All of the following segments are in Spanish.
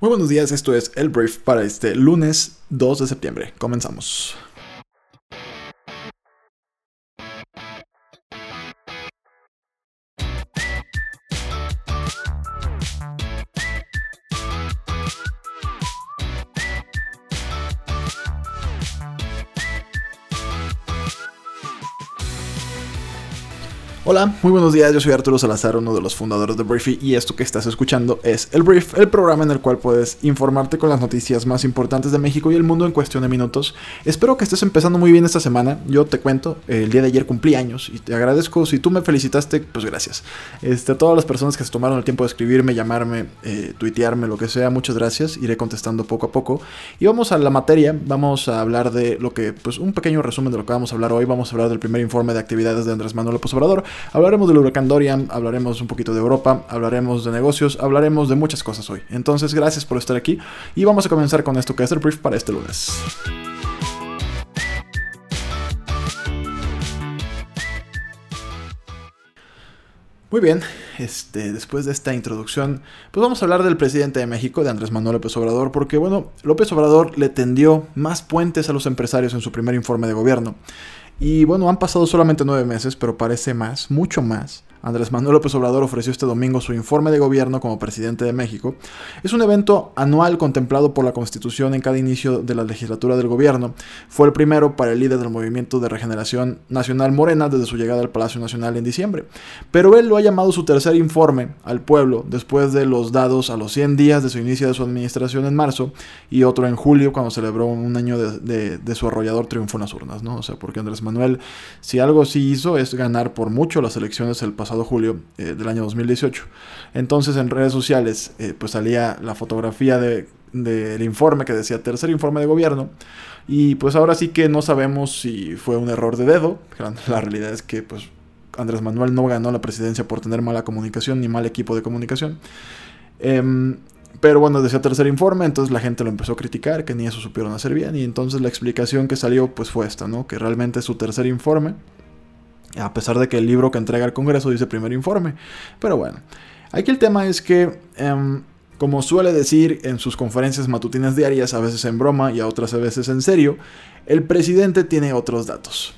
Muy buenos días, esto es el brief para este lunes 2 de septiembre. Comenzamos. Hola, muy buenos días, yo soy Arturo Salazar, uno de los fundadores de Briefy y esto que estás escuchando es El Brief, el programa en el cual puedes informarte con las noticias más importantes de México y el mundo en cuestión de minutos. Espero que estés empezando muy bien esta semana, yo te cuento, el día de ayer cumplí años y te agradezco, si tú me felicitaste, pues gracias. Este, todas las personas que se tomaron el tiempo de escribirme, llamarme, eh, tuitearme, lo que sea, muchas gracias, iré contestando poco a poco. Y vamos a la materia, vamos a hablar de lo que, pues un pequeño resumen de lo que vamos a hablar hoy, vamos a hablar del primer informe de actividades de Andrés Manuel López Obrador. Hablaremos del huracán Dorian, hablaremos un poquito de Europa, hablaremos de negocios, hablaremos de muchas cosas hoy. Entonces, gracias por estar aquí y vamos a comenzar con esto que es el brief para este lunes. Muy bien, este, después de esta introducción, pues vamos a hablar del presidente de México, de Andrés Manuel López Obrador, porque bueno, López Obrador le tendió más puentes a los empresarios en su primer informe de gobierno. Y bueno, han pasado solamente nueve meses, pero parece más, mucho más. Andrés Manuel López Obrador ofreció este domingo su informe de gobierno como presidente de México. Es un evento anual contemplado por la Constitución en cada inicio de la legislatura del gobierno. Fue el primero para el líder del Movimiento de Regeneración Nacional Morena desde su llegada al Palacio Nacional en diciembre. Pero él lo ha llamado su tercer informe al pueblo después de los dados a los 100 días de su inicio de su administración en marzo y otro en julio cuando celebró un año de, su arrollador triunfo en las urnas. ¿no? O sea, porque Andrés Manuel, si algo sí hizo es ganar por mucho las elecciones el pasado pasado julio eh, del año 2018. Entonces en redes sociales eh, pues salía la fotografía del informe que decía tercer informe de gobierno y pues ahora sí que no sabemos si fue un error de dedo. La realidad es que pues Andrés Manuel no ganó la presidencia por tener mala comunicación ni mal equipo de comunicación. Em, pero bueno, decía tercer informe, entonces la gente lo empezó a criticar, que ni eso supieron hacer bien, y entonces la explicación que salió pues fue esta, ¿no? Que realmente es su tercer informe, a pesar de que el libro que entrega al Congreso dice primer informe. Pero bueno, aquí el tema es que, em, como suele decir en sus conferencias matutinas diarias, a veces en broma y a otras veces en serio, el presidente tiene otros datos.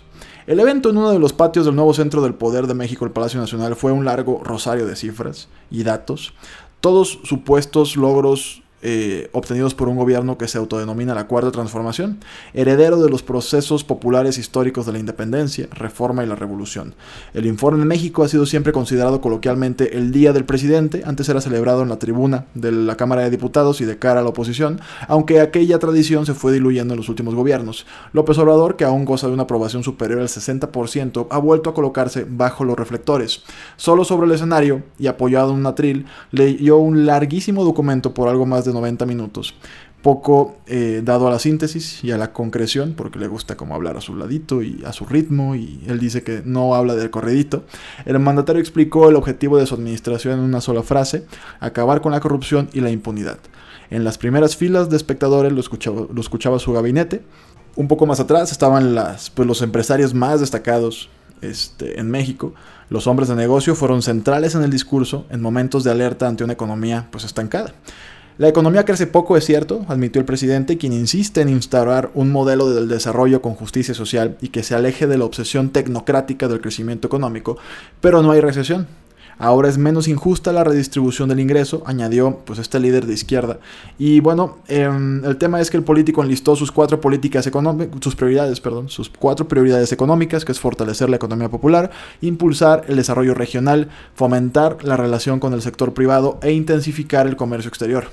El evento en uno de los patios del nuevo Centro del Poder de México, el Palacio Nacional, fue un largo rosario de cifras y datos, todos supuestos logros eh, obtenidos por un gobierno que se autodenomina la Cuarta Transformación, heredero de los procesos populares históricos de la independencia, reforma y la revolución. El informe en México ha sido siempre considerado coloquialmente el Día del Presidente, antes era celebrado en la tribuna de la Cámara de Diputados y de cara a la oposición, aunque aquella tradición se fue diluyendo en los últimos gobiernos. López Obrador, que aún goza de una aprobación superior al 60%, ha vuelto a colocarse bajo los reflectores. Solo sobre el escenario, y apoyado en un atril, leyó un larguísimo documento por algo más de 90 minutos. Poco eh, dado a la síntesis y a la concreción, porque le gusta como hablar a su ladito y a su ritmo, y él dice que no habla del corredito. El mandatario explicó el objetivo de su administración en una sola frase, acabar con la corrupción y la impunidad. En las primeras filas de espectadores lo escuchaba, lo escuchaba su gabinete. Un poco más atrás estaban pues, los empresarios más destacados este, en México, los hombres de negocio fueron centrales en el discurso en momentos de alerta ante una economía pues estancada. La economía crece poco, es cierto, admitió el presidente, quien insiste en instaurar un modelo del desarrollo con justicia social y que se aleje de la obsesión tecnocrática del crecimiento económico, pero no hay recesión. Ahora es menos injusta la redistribución del ingreso, añadió pues este líder de izquierda. Y bueno, em, el tema es que el político enlistó sus cuatro políticas económicas, sus prioridades, perdón, sus cuatro prioridades económicas, que es fortalecer la economía popular, impulsar el desarrollo regional, fomentar la relación con el sector privado e intensificar el comercio exterior.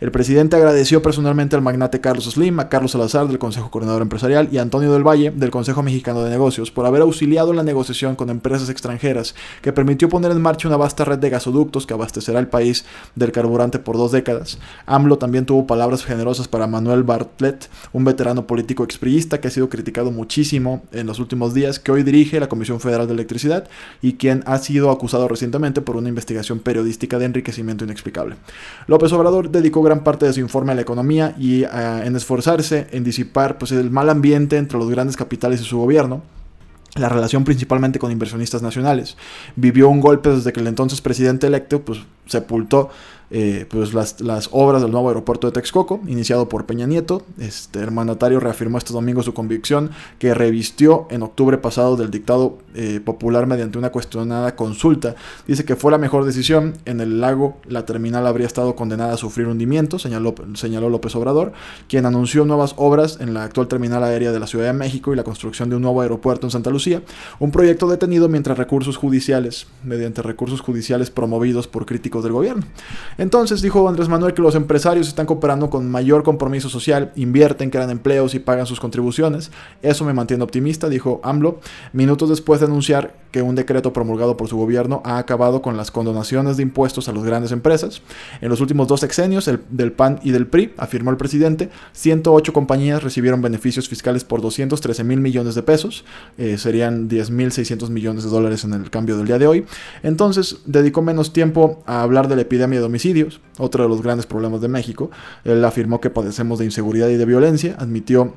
El presidente agradeció personalmente al magnate Carlos Slim, a Carlos Salazar del Consejo Coordinador Empresarial y a Antonio del Valle del Consejo Mexicano de Negocios por haber auxiliado la negociación con empresas extranjeras que permitió poner en marcha una vasta red de gasoductos que abastecerá el país del carburante por dos décadas. AMLO también tuvo palabras generosas para Manuel Bartlett, un veterano político expriista que ha sido criticado muchísimo en los últimos días, que hoy dirige la Comisión Federal de Electricidad y quien ha sido acusado recientemente por una investigación periodística de enriquecimiento inexplicable. López Obrador gran parte de su informe a la economía y eh, en esforzarse en disipar pues, el mal ambiente entre los grandes capitales y su gobierno la relación principalmente con inversionistas nacionales. Vivió un golpe desde que el entonces presidente electo pues, sepultó eh, pues las, las, obras del nuevo aeropuerto de Texcoco, iniciado por Peña Nieto. Este, el mandatario reafirmó este domingo su convicción que revistió en octubre pasado del dictado eh, popular mediante una cuestionada consulta. Dice que fue la mejor decisión. En el lago la terminal habría estado condenada a sufrir hundimiento, señaló, señaló López Obrador, quien anunció nuevas obras en la actual terminal aérea de la Ciudad de México y la construcción de un nuevo aeropuerto en Santa Lucía, un proyecto detenido mientras recursos judiciales, mediante recursos judiciales promovidos por críticos del gobierno. Entonces dijo Andrés Manuel que los empresarios están cooperando con mayor compromiso social, invierten, crean empleos y pagan sus contribuciones. Eso me mantiene optimista, dijo AMLO, minutos después de anunciar que un decreto promulgado por su gobierno ha acabado con las condonaciones de impuestos a las grandes empresas. En los últimos dos sexenios el, del PAN y del PRI, afirmó el presidente, 108 compañías recibieron beneficios fiscales por 213 mil millones de pesos, eh, serían 10 mil 600 millones de dólares en el cambio del día de hoy. Entonces dedicó menos tiempo a hablar de la epidemia de otro de los grandes problemas de México. Él afirmó que padecemos de inseguridad y de violencia, admitió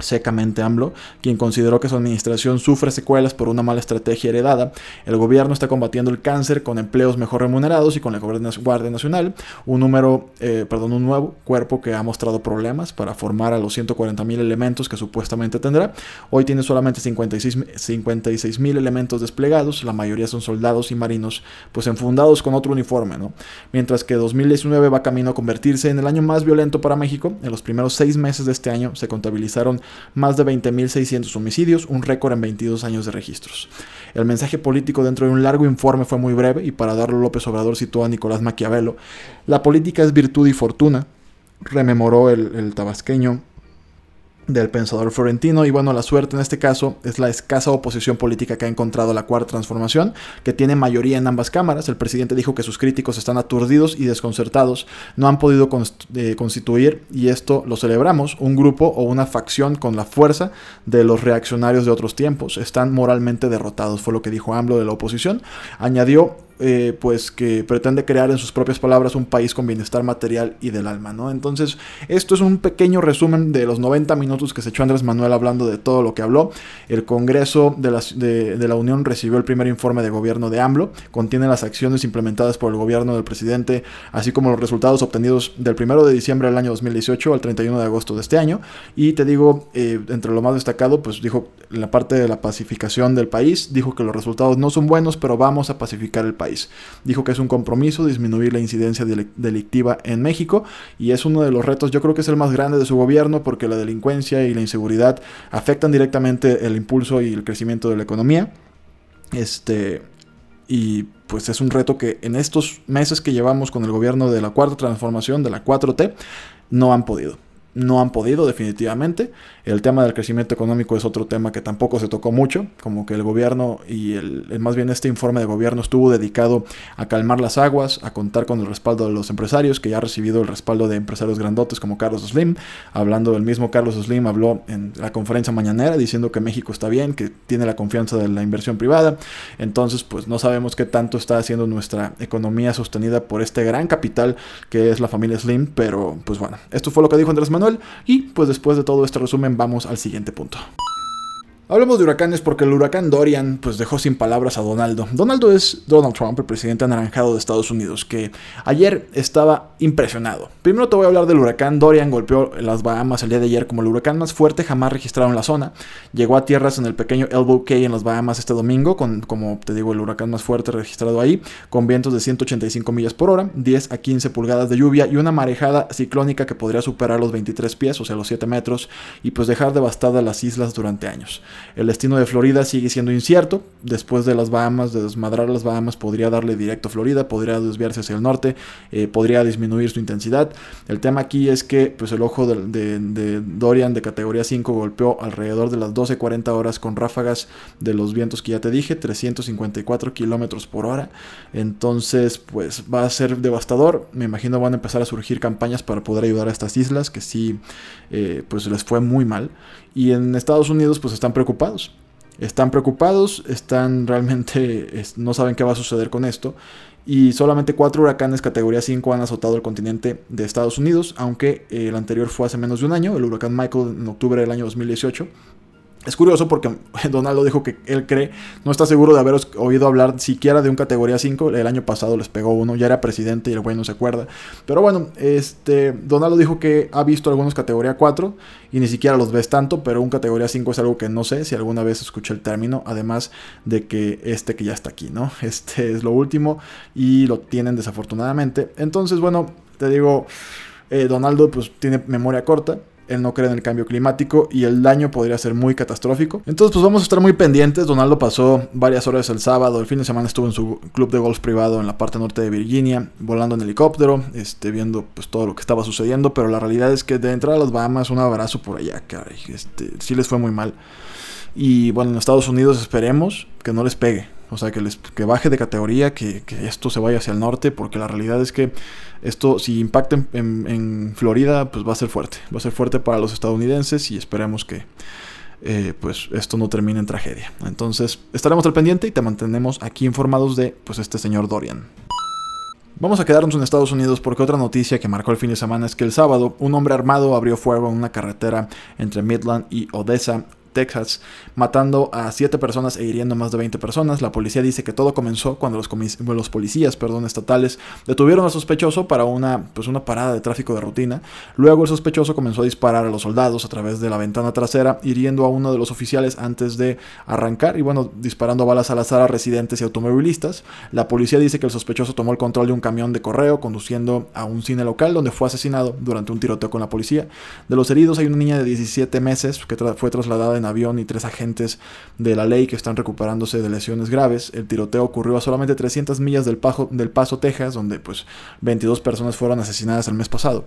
secamente AMLO, quien consideró que su administración sufre secuelas por una mala estrategia heredada. El gobierno está combatiendo el cáncer con empleos mejor remunerados y con la Guardia Nacional, un número, eh, perdón, un nuevo cuerpo que ha mostrado problemas para formar a los 140 mil elementos que supuestamente tendrá. Hoy tiene solamente 56 mil elementos desplegados, la mayoría son soldados y marinos, pues enfundados con otro uniforme, ¿no? Mientras que 2019 va camino a convertirse en el año más violento para México. En los primeros seis meses de este año se contabilizaron más de 20.600 homicidios, un récord en 22 años de registros. El mensaje político dentro de un largo informe fue muy breve y para darlo López Obrador citó a Nicolás Maquiavelo. La política es virtud y fortuna, rememoró el, el tabasqueño del pensador florentino y bueno, la suerte en este caso es la escasa oposición política que ha encontrado la cuarta transformación, que tiene mayoría en ambas cámaras. El presidente dijo que sus críticos están aturdidos y desconcertados, no han podido eh, constituir, y esto lo celebramos, un grupo o una facción con la fuerza de los reaccionarios de otros tiempos. Están moralmente derrotados, fue lo que dijo AMLO de la oposición. Añadió eh, pues que pretende crear en sus propias palabras un país con bienestar material y del alma, ¿no? Entonces, esto es un pequeño resumen de los 90 minutos que se echó Andrés Manuel hablando de todo lo que habló. El Congreso de la, Unión recibió el primer informe de gobierno de AMLO, contiene las acciones implementadas por el gobierno del presidente, así como los resultados obtenidos del 1 de diciembre del año 2018 al 31 de agosto de este año. Y te digo, eh, entre lo más destacado, pues dijo la parte de la pacificación del país, dijo que los resultados no son buenos, pero vamos a pacificar el país. Dijo que es un compromiso disminuir la incidencia delictiva en México y es uno de los retos, yo creo que es el más grande de su gobierno porque la delincuencia y la inseguridad afectan directamente el impulso y el crecimiento de la economía. Este, y pues es un reto que en estos meses que llevamos con el gobierno de la cuarta transformación, de la 4T, no han podido no han podido definitivamente. El tema del crecimiento económico es otro tema que tampoco se tocó mucho, como que el gobierno y el, más bien este informe de gobierno estuvo dedicado a calmar las aguas, a contar con el respaldo de los empresarios, que ya ha recibido el respaldo de empresarios grandotes como Carlos Slim. Hablando del mismo Carlos Slim, habló en la conferencia mañanera diciendo que México está bien, que tiene la confianza de la inversión privada. Entonces, pues no sabemos qué tanto está haciendo nuestra economía sostenida por este gran capital que es la familia Slim, pero pues bueno, esto fue lo que dijo Andrés Manuel y pues después de todo este resumen vamos al siguiente punto. Hablemos de huracanes porque el huracán Dorian pues dejó sin palabras a Donaldo. Donaldo es Donald Trump, el presidente anaranjado de Estados Unidos, que ayer estaba impresionado. Primero te voy a hablar del huracán Dorian, golpeó las Bahamas el día de ayer como el huracán más fuerte jamás registrado en la zona. Llegó a tierras en el pequeño Elbow Cay en las Bahamas este domingo, con como te digo el huracán más fuerte registrado ahí, con vientos de 185 millas por hora, 10 a 15 pulgadas de lluvia y una marejada ciclónica que podría superar los 23 pies, o sea los 7 metros, y pues dejar devastadas las islas durante años. El destino de Florida sigue siendo incierto. Después de las Bahamas, de desmadrar las Bahamas, podría darle directo a Florida, podría desviarse hacia el norte, eh, podría disminuir su intensidad. El tema aquí es que pues, el ojo de, Dorian de categoría 5 golpeó alrededor de las 12.40 horas con ráfagas de los vientos que ya te dije, 354 kilómetros por hora. Entonces, pues va a ser devastador. Me imagino van a empezar a surgir campañas para poder ayudar a estas islas que sí, eh, pues les fue muy mal. Y en Estados Unidos pues están preocupados. Están preocupados, están realmente, no saben qué va a suceder con esto. Y solamente cuatro huracanes categoría 5 han azotado el continente de Estados Unidos, aunque el anterior fue hace menos de un año, el huracán Michael en octubre del año 2018. Es curioso porque Donaldo dijo que él cree, no está seguro de haber oído hablar siquiera de un categoría 5. El año pasado les pegó uno, ya era presidente y el güey no se acuerda. Pero bueno, este Donaldo dijo que ha visto algunos categoría 4 y ni siquiera los ves tanto, pero un categoría 5 es algo que no sé si alguna vez escuché el término, además de que este que ya está aquí, ¿no? Este es lo último y lo tienen desafortunadamente. Entonces, bueno, te digo, eh, Donaldo pues tiene memoria corta él no cree en el cambio climático y el daño podría ser muy catastrófico. Entonces, pues vamos a estar muy pendientes. Donaldo pasó varias horas el sábado, el fin de semana estuvo en su club de golf privado en la parte norte de Virginia, volando en helicóptero, este, viendo pues todo lo que estaba sucediendo, pero la realidad es que de entrada a las Bahamas, un abrazo por allá, caray, este, sí les fue muy mal. Y bueno, en Estados Unidos esperemos que no les pegue. O sea, que, les, que baje de categoría, que, esto se vaya hacia el norte, porque la realidad es que esto, si impacta en, Florida, pues va a ser fuerte. Va a ser fuerte para los estadounidenses y esperemos que eh, pues esto no termine en tragedia. Entonces, estaremos al pendiente y te mantenemos aquí informados de pues este señor Dorian. Vamos a quedarnos en Estados Unidos porque otra noticia que marcó el fin de semana es que el sábado un hombre armado abrió fuego en una carretera entre Midland y Odessa Texas, matando a 7 personas e hiriendo más de 20 personas. La policía dice que todo comenzó cuando los, policías perdón, estatales detuvieron al sospechoso para una, pues una parada de tráfico de rutina. Luego el sospechoso comenzó a disparar a los soldados a través de la ventana trasera, hiriendo a uno de los oficiales antes de arrancar y bueno, disparando balas al azar a residentes y automovilistas. La policía dice que el sospechoso tomó el control de un camión de correo conduciendo a un cine local donde fue asesinado durante un tiroteo con la policía. De los heridos hay una niña de 17 meses que fue trasladada en avión y tres agentes de la ley que están recuperándose de lesiones graves. El tiroteo ocurrió a solamente 300 millas del, del Paso, Texas, donde pues 22 personas fueron asesinadas el mes pasado.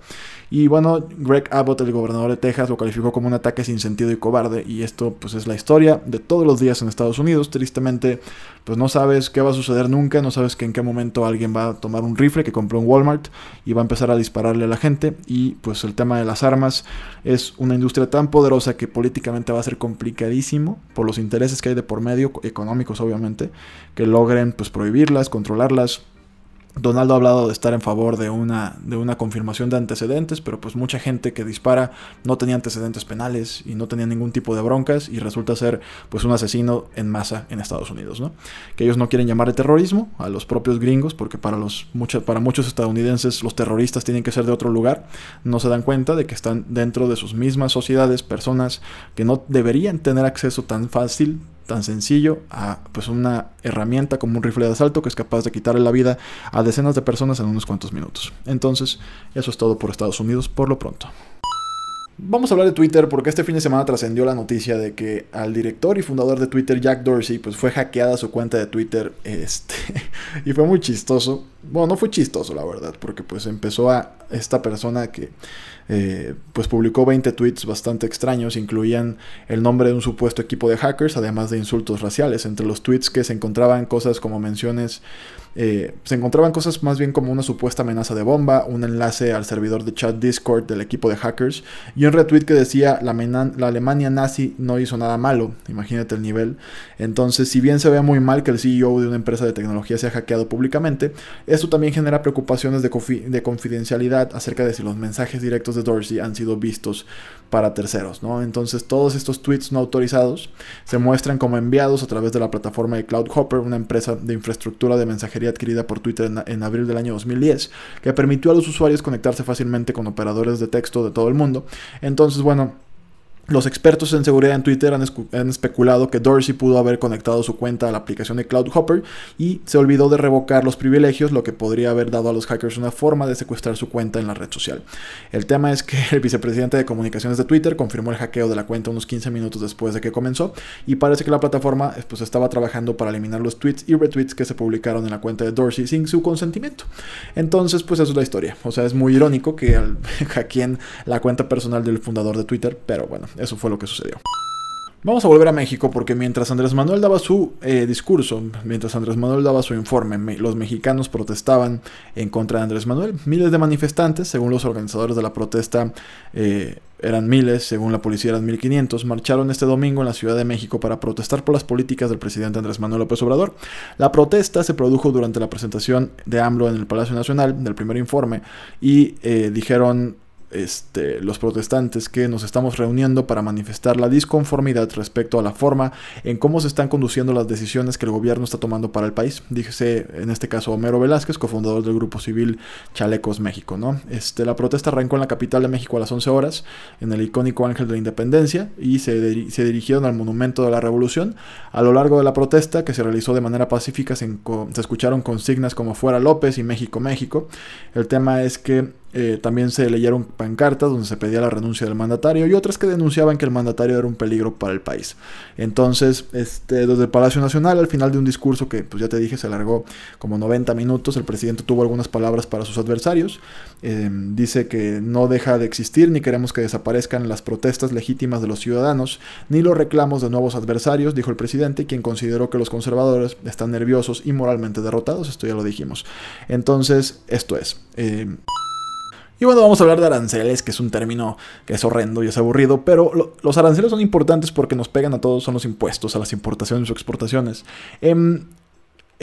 Y bueno, Greg Abbott, el gobernador de Texas, lo calificó como un ataque sin sentido y cobarde. Y esto pues es la historia de todos los días en Estados Unidos. Tristemente, pues no sabes qué va a suceder nunca, no sabes en qué momento alguien va a tomar un rifle que compró en Walmart y va a empezar a dispararle a la gente. Y pues el tema de las armas es una industria tan poderosa que políticamente va a ser complicadísimo por los intereses que hay de por medio, económicos obviamente, que logren pues prohibirlas, controlarlas Donaldo ha hablado de estar en favor de una, de una confirmación de antecedentes, pero pues mucha gente que dispara no tenía antecedentes penales y no tenía ningún tipo de broncas y resulta ser pues un asesino en masa en Estados Unidos, ¿no? Que ellos no quieren llamar de terrorismo a los propios gringos porque para, los, para muchos estadounidenses los terroristas tienen que ser de otro lugar, no se dan cuenta de que están dentro de sus mismas sociedades personas que no deberían tener acceso tan fácil tan sencillo a pues una herramienta como un rifle de asalto que es capaz de quitarle la vida a decenas de personas en unos cuantos minutos. Entonces, eso es todo por Estados Unidos por lo pronto. Vamos a hablar de Twitter porque este fin de semana trascendió la noticia de que al director y fundador de Twitter, Jack Dorsey, pues fue hackeada su cuenta de Twitter este, y fue muy chistoso. Bueno, no fue chistoso la verdad, porque pues empezó a esta persona que eh, pues publicó 20 tweets bastante extraños, incluían el nombre de un supuesto equipo de hackers, además de insultos raciales. Entre los tweets que se encontraban cosas como menciones eh, se encontraban cosas más bien como una supuesta amenaza de bomba, un enlace al servidor de chat Discord del equipo de hackers y un retweet que decía la, la, Alemania nazi no hizo nada malo, imagínate el nivel. Entonces, si bien se ve muy mal que el CEO de una empresa de tecnología sea hackeado públicamente, esto también genera preocupaciones de, de confidencialidad acerca de si los mensajes directos de Dorsey han sido vistos para terceros, ¿no? Entonces todos estos tweets no autorizados se muestran como enviados a través de la plataforma de CloudHopper, una empresa de infraestructura de mensajería adquirida por Twitter en, en, abril del año 2010, que permitió a los usuarios conectarse fácilmente con operadores de texto de todo el mundo. Entonces, bueno, los expertos en seguridad en Twitter han, especulado que Dorsey pudo haber conectado su cuenta a la aplicación de CloudHopper y se olvidó de revocar los privilegios, lo que podría haber dado a los hackers una forma de secuestrar su cuenta en la red social. El tema es que el vicepresidente de comunicaciones de Twitter confirmó el hackeo de la cuenta unos 15 minutos después de que comenzó y parece que la plataforma pues, estaba trabajando para eliminar los tweets y retweets que se publicaron en la cuenta de Dorsey sin su consentimiento. Entonces, pues eso es la historia. O sea, es muy irónico que hackeen la cuenta personal del fundador de Twitter, pero bueno, eso fue lo que sucedió. Vamos a volver a México porque mientras Andrés Manuel daba su eh, discurso, mientras Andrés Manuel daba su informe, los mexicanos protestaban en contra de Andrés Manuel. Miles de manifestantes, según los organizadores de la protesta, eh, eran miles, según la policía eran 1500, marcharon este domingo en la Ciudad de México para protestar por las políticas del presidente Andrés Manuel López Obrador. La protesta se produjo durante la presentación de AMLO en el Palacio Nacional del primer informe y eh, dijeron este, los protestantes que nos estamos reuniendo para manifestar la disconformidad respecto a la forma en cómo se están conduciendo las decisiones que el gobierno está tomando para el país. Díjese en este caso Homero Velázquez, cofundador del grupo civil Chalecos México. Este, la protesta arrancó en la capital de México a las 11 horas, en el icónico Ángel de la Independencia, y se, dirigieron al Monumento de la Revolución. A lo largo de la protesta, que se realizó de manera pacífica, se, se escucharon consignas como Fuera López y México, México. El tema es que eh, también se leyeron pancartas donde se pedía la renuncia del mandatario y otras que denunciaban que el mandatario era un peligro para el país. Entonces, este, desde el Palacio Nacional, al final de un discurso que, pues ya te dije, se alargó como 90 minutos, el presidente tuvo algunas palabras para sus adversarios. Eh, dice que no deja de existir ni queremos que desaparezcan las protestas legítimas de los ciudadanos ni los reclamos de nuevos adversarios, dijo el presidente, quien consideró que los conservadores están nerviosos y moralmente derrotados. Esto ya lo dijimos. Entonces, esto es. Eh, y bueno, vamos a hablar de aranceles, que es un término que es horrendo y es aburrido, pero los aranceles son importantes porque nos pegan a todos, son los impuestos, a las importaciones o exportaciones. Em,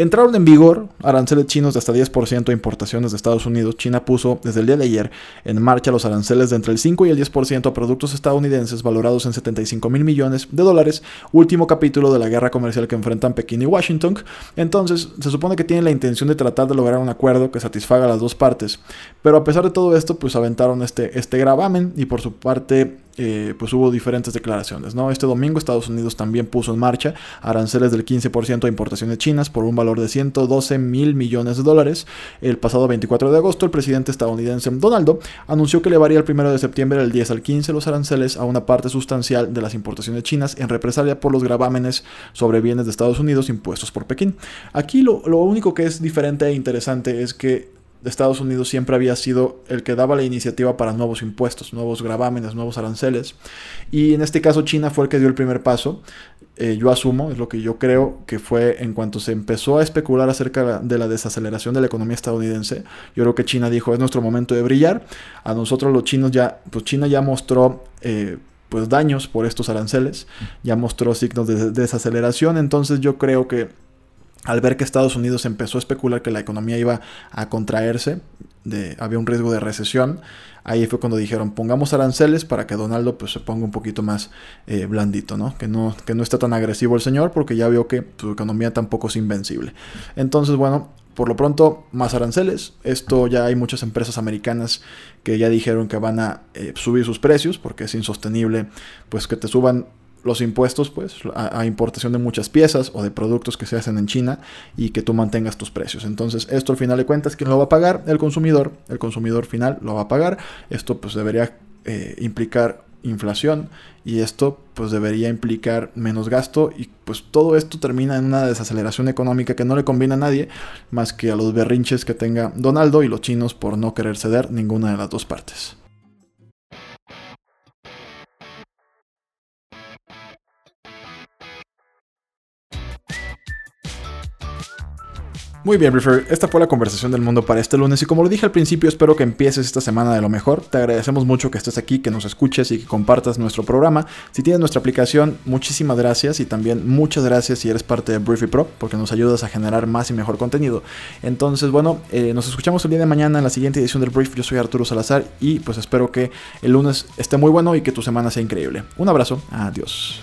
Entraron en vigor aranceles chinos de hasta 10% a importaciones de Estados Unidos. China puso desde el día de ayer en marcha los aranceles de entre el 5 y el 10% a productos estadounidenses valorados en 75 mil millones de dólares, último capítulo de la guerra comercial que enfrentan Pekín y Washington. Entonces, se supone que tienen la intención de tratar de lograr un acuerdo que satisfaga a las dos partes. Pero a pesar de todo esto, pues aventaron este, este gravamen y por su parte eh, pues hubo diferentes declaraciones. ¿no? Este domingo Estados Unidos también puso en marcha aranceles del 15% a importaciones chinas por un valor de 112 mil millones de dólares. El pasado 24 de agosto el presidente estadounidense Donaldo anunció que elevaría el 1 de septiembre del 10 al 15 los aranceles a una parte sustancial de las importaciones chinas en represalia por los gravámenes sobre bienes de Estados Unidos impuestos por Pekín. Aquí lo, lo único que es diferente e interesante es que Estados Unidos siempre había sido el que daba la iniciativa para nuevos impuestos, nuevos gravámenes, nuevos aranceles. Y en este caso China fue el que dio el primer paso. Eh, yo asumo, es lo que yo creo que fue en cuanto se empezó a especular acerca de la desaceleración de la economía estadounidense. Yo creo que China dijo, es nuestro momento de brillar. A nosotros los chinos ya, pues China ya mostró... Eh, pues daños por estos aranceles, ya mostró signos de desaceleración, entonces yo creo que al ver que Estados Unidos empezó a especular que la economía iba a contraerse, había un riesgo de recesión, ahí fue cuando dijeron pongamos aranceles para que Donaldo pues, se ponga un poquito más eh, blandito, ¿no? Que, ¿no? que no está tan agresivo el señor porque ya vio que su economía tampoco es invencible. Entonces, bueno, por lo pronto, más aranceles. Esto ya hay muchas empresas americanas que ya dijeron que van a eh, subir sus precios porque es insostenible pues que te suban los impuestos pues a, importación de muchas piezas o de productos que se hacen en China y que tú mantengas tus precios. Entonces esto al final de cuentas, ¿quién lo va a pagar? El consumidor. El consumidor final lo va a pagar. Esto pues debería eh, implicar inflación y esto pues debería implicar menos gasto y pues todo esto termina en una desaceleración económica que no le conviene a nadie más que a los berrinches que tenga Donaldo y los chinos por no querer ceder ninguna de las dos partes. Muy bien, Briefer, esta fue la conversación del mundo para este lunes y como lo dije al principio, espero que empieces esta semana de lo mejor. Te agradecemos mucho que estés aquí, que nos escuches y que compartas nuestro programa. Si tienes nuestra aplicación, muchísimas gracias y también muchas gracias si eres parte de Briefy Pro porque nos ayudas a generar más y mejor contenido. Entonces, bueno, eh, nos escuchamos el día de mañana en la siguiente edición del Brief. Yo soy Arturo Salazar y pues espero que el lunes esté muy bueno y que tu semana sea increíble. Un abrazo, adiós.